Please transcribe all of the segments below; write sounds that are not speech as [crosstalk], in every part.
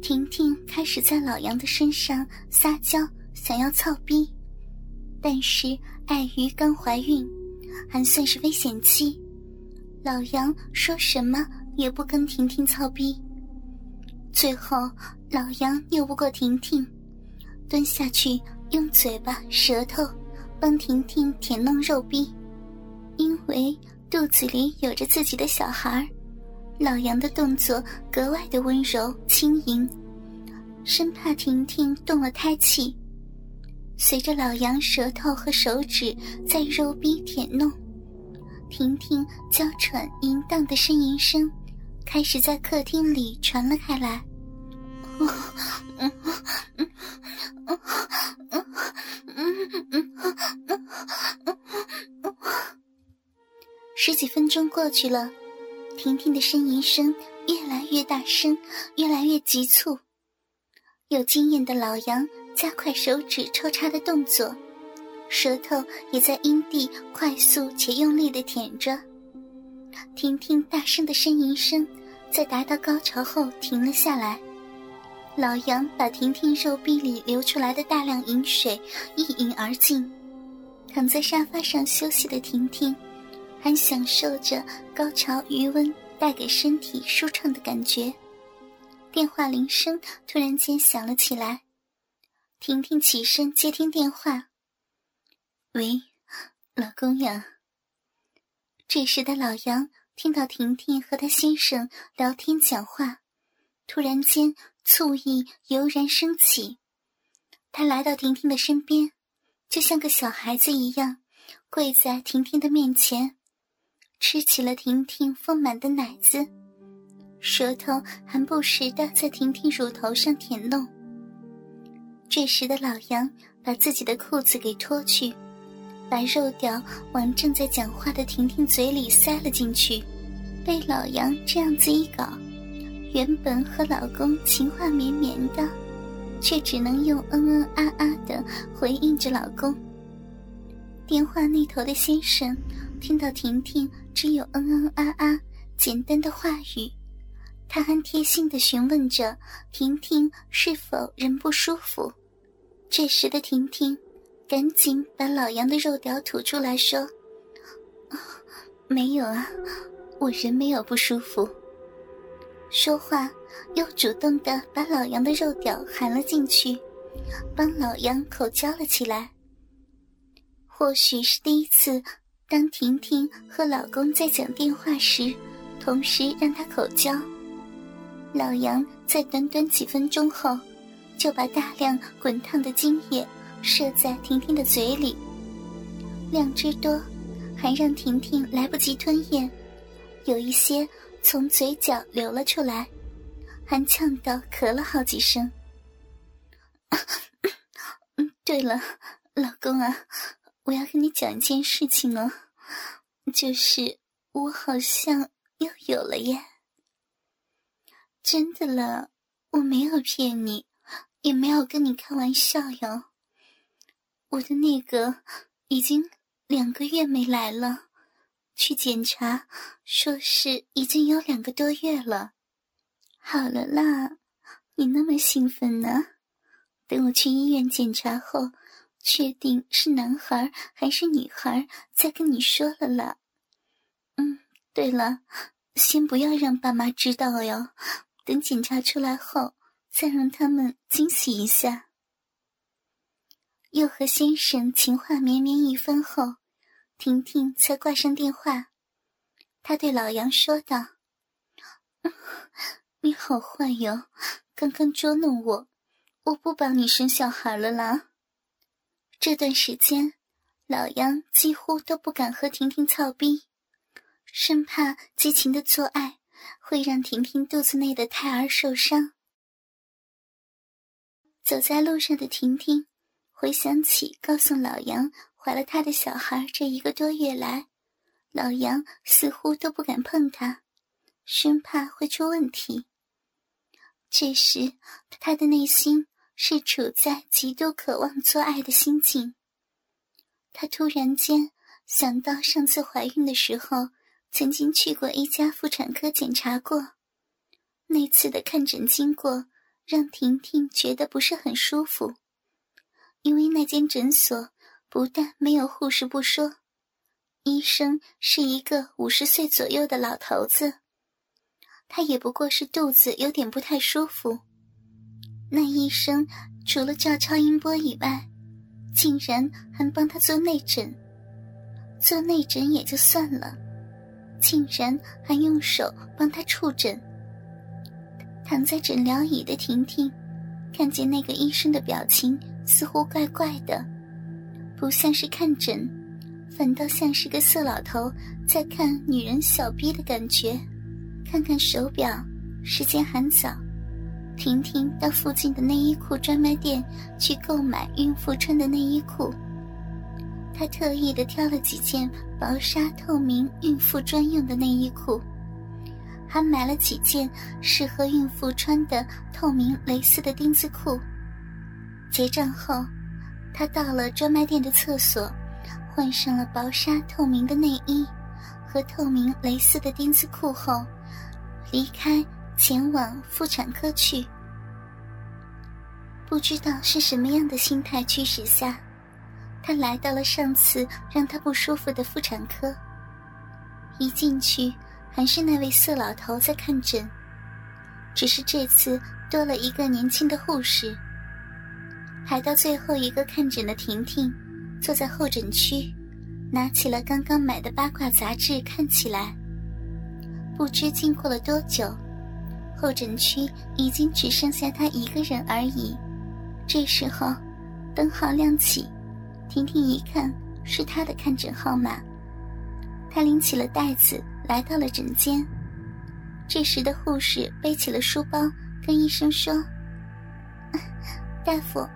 婷婷开始在老杨的身上撒娇，想要操逼，但是碍于刚怀孕，还算是危险期，老杨说什么也不跟婷婷操逼。最后，老杨拗不过婷婷，蹲下去用嘴巴、舌头帮婷婷舔弄肉逼，因为肚子里有着自己的小孩儿。老杨的动作格外的温柔轻盈，生怕婷婷动了胎气。随着老杨舌头和手指在肉壁舔弄，婷婷娇喘淫荡的呻吟声开始在客厅里传了开来。十几分钟过去了。婷婷的呻吟声越来越大声，越来越急促。有经验的老杨加快手指抽插的动作，舌头也在阴蒂快速且用力的舔着。婷婷大声的呻吟声在达到高潮后停了下来。老杨把婷婷肉壁里流出来的大量饮水一饮而尽。躺在沙发上休息的婷婷。还享受着高潮余温带给身体舒畅的感觉。电话铃声突然间响了起来，婷婷起身接听电话：“喂，老公呀。”这时的老杨听到婷婷和他先生聊天讲话，突然间醋意油然升起。他来到婷婷的身边，就像个小孩子一样，跪在婷婷的面前。吃起了婷婷丰满的奶子，舌头还不时的在婷婷乳头上舔弄。这时的老杨把自己的裤子给脱去，把肉屌往正在讲话的婷婷嘴里塞了进去。被老杨这样子一搞，原本和老公情话绵绵的，却只能用嗯嗯啊啊的回应着老公。电话那头的先生听到婷婷。只有嗯嗯啊啊简单的话语，他还贴心的询问着婷婷是否人不舒服。这时的婷婷赶紧把老杨的肉屌吐出来说：“没有啊，我人没有不舒服。”说话又主动的把老杨的肉屌含了进去，帮老杨口交了起来。或许是第一次。当婷婷和老公在讲电话时，同时让他口交。老杨在短短几分钟后，就把大量滚烫的精液射在婷婷的嘴里，量之多，还让婷婷来不及吞咽，有一些从嘴角流了出来，还呛到咳了好几声。[coughs] 对了，老公啊。我要跟你讲一件事情哦，就是我好像又有了耶。真的了，我没有骗你，也没有跟你开玩笑哟。我的那个已经两个月没来了，去检查，说是已经有两个多月了。好了啦，你那么兴奋呢？等我去医院检查后。确定是男孩还是女孩，再跟你说了啦。嗯，对了，先不要让爸妈知道哟，等检查出来后，再让他们惊喜一下。又和先生情话绵绵一番后，婷婷才挂上电话。她对老杨说道：“你好坏哟，刚刚捉弄我，我不帮你生小孩了啦。”这段时间，老杨几乎都不敢和婷婷操逼，生怕激情的做爱会让婷婷肚子内的胎儿受伤。走在路上的婷婷，回想起告诉老杨怀了他的小孩这一个多月来，老杨似乎都不敢碰她，生怕会出问题。这时，他的内心。是处在极度渴望做爱的心境。她突然间想到上次怀孕的时候，曾经去过一家妇产科检查过，那次的看诊经过让婷婷觉得不是很舒服，因为那间诊所不但没有护士不说，医生是一个五十岁左右的老头子，他也不过是肚子有点不太舒服。那医生除了照超音波以外，竟然还帮他做内诊。做内诊也就算了，竟然还用手帮他触诊。躺在诊疗椅的婷婷，看见那个医生的表情似乎怪怪的，不像是看诊，反倒像是个色老头在看女人小逼的感觉。看看手表，时间还早。婷婷到附近的内衣裤专卖店去购买孕妇穿的内衣裤。她特意的挑了几件薄纱透明孕妇专用的内衣裤。还买了几件适合孕妇穿的透明蕾丝的丁字裤。结账后，他到了专卖店的厕所，换上了薄纱透明的内衣和透明蕾丝的丁字裤后，离开，前往妇产科去。不知道是什么样的心态驱使下，他来到了上次让他不舒服的妇产科。一进去。还是那位色老头在看诊，只是这次多了一个年轻的护士。排到最后一个看诊的婷婷，坐在候诊区，拿起了刚刚买的八卦杂志看起来。不知经过了多久，候诊区已经只剩下他一个人而已。这时候，灯号亮起，婷婷一看是她的看诊号码，她拎起了袋子。来到了诊间，这时的护士背起了书包，跟医生说：“ [laughs] 大夫，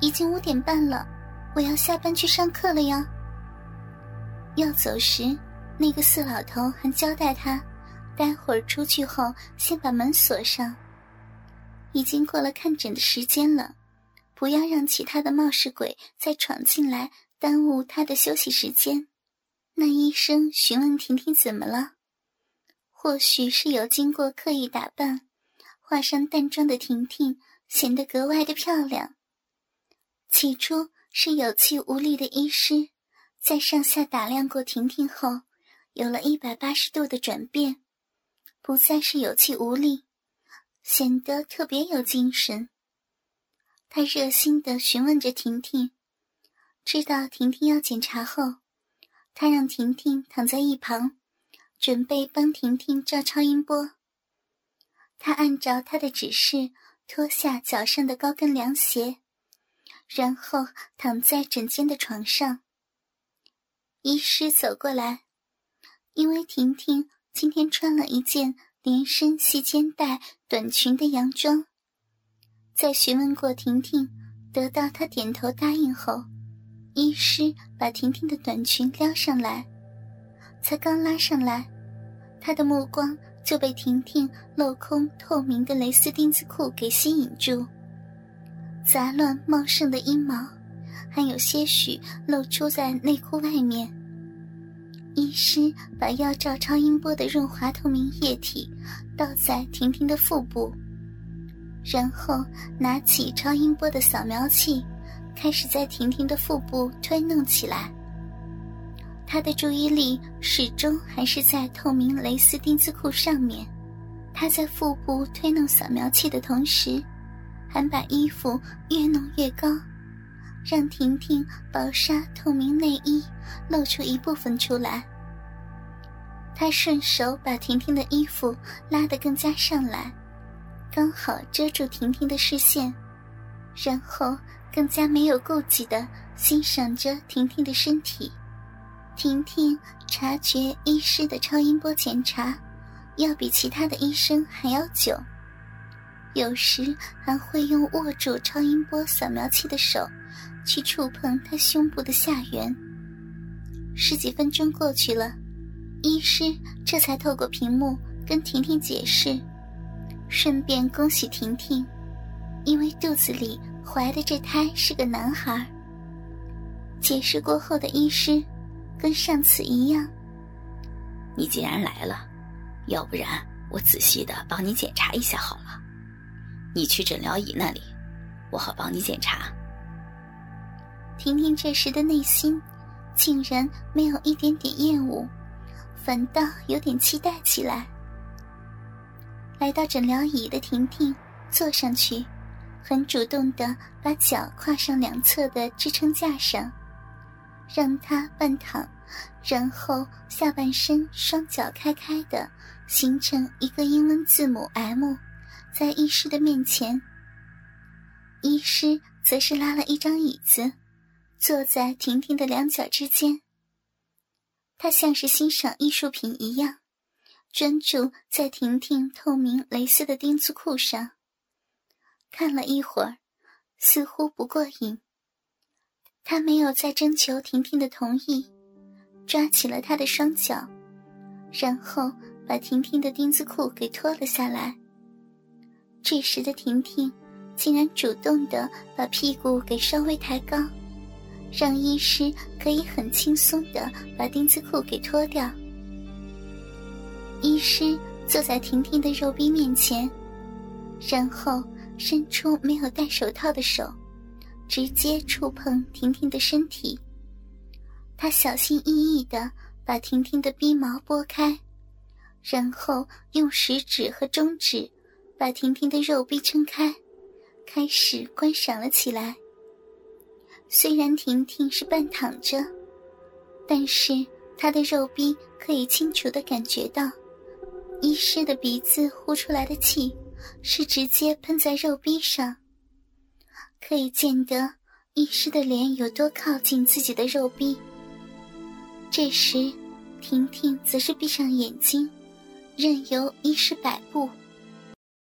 已经五点半了，我要下班去上课了呀。”要走时，那个四老头还交代他，待会儿出去后先把门锁上。已经过了看诊的时间了，不要让其他的冒失鬼再闯进来，耽误他的休息时间。那医生询问婷婷怎么了。或许是有经过刻意打扮、化上淡妆的婷婷显得格外的漂亮。起初是有气无力的医师，在上下打量过婷婷后，有了一百八十度的转变，不再是有气无力，显得特别有精神。他热心的询问着婷婷，知道婷婷要检查后，他让婷婷躺在一旁。准备帮婷婷照超音波。他按照他的指示脱下脚上的高跟凉鞋，然后躺在枕间的床上。医师走过来，因为婷婷今天穿了一件连身细肩带短裙的洋装，在询问过婷婷，得到她点头答应后，医师把婷婷的短裙撩上来。才刚拉上来，他的目光就被婷婷镂空透明的蕾丝丁字裤给吸引住。杂乱茂盛的阴毛，还有些许露出在内裤外面。医师把要照超音波的润滑透明液体倒在婷婷的腹部，然后拿起超音波的扫描器，开始在婷婷的腹部推弄起来。他的注意力始终还是在透明蕾丝丁字裤上面。他在腹部推弄扫描器的同时，还把衣服越弄越高，让婷婷薄纱透明内衣露出一部分出来。他顺手把婷婷的衣服拉得更加上来，刚好遮住婷婷的视线，然后更加没有顾忌的欣赏着婷婷的身体。婷婷察觉医师的超音波检查要比其他的医生还要久，有时还会用握住超音波扫描器的手去触碰他胸部的下缘。十几分钟过去了，医师这才透过屏幕跟婷婷解释，顺便恭喜婷婷，因为肚子里怀的这胎是个男孩。解释过后的医师。跟上次一样。你既然来了，要不然我仔细的帮你检查一下好了。你去诊疗椅那里，我好帮你检查。婷婷这时的内心，竟然没有一点点厌恶，反倒有点期待起来。来到诊疗椅的婷婷坐上去，很主动的把脚跨上两侧的支撑架上，让她半躺，然后下半身双脚开开的，形成一个英文字母 M，在医师的面前。医师则是拉了一张椅子，坐在婷婷的两脚之间。他像是欣赏艺术品一样。专注在婷婷透明蕾丝的丁字裤上，看了一会儿，似乎不过瘾。他没有再征求婷婷的同意，抓起了她的双脚，然后把婷婷的丁字裤给脱了下来。这时的婷婷竟然主动的把屁股给稍微抬高，让医师可以很轻松的把丁字裤给脱掉。医师坐在婷婷的肉壁面前，然后伸出没有戴手套的手，直接触碰婷婷的身体。他小心翼翼的把婷婷的逼毛拨开，然后用食指和中指把婷婷的肉壁撑开，开始观赏了起来。虽然婷婷是半躺着，但是她的肉壁可以清楚的感觉到。医师的鼻子呼出来的气，是直接喷在肉壁上。可以见得医师的脸有多靠近自己的肉壁。这时，婷婷则是闭上眼睛，任由医师摆布。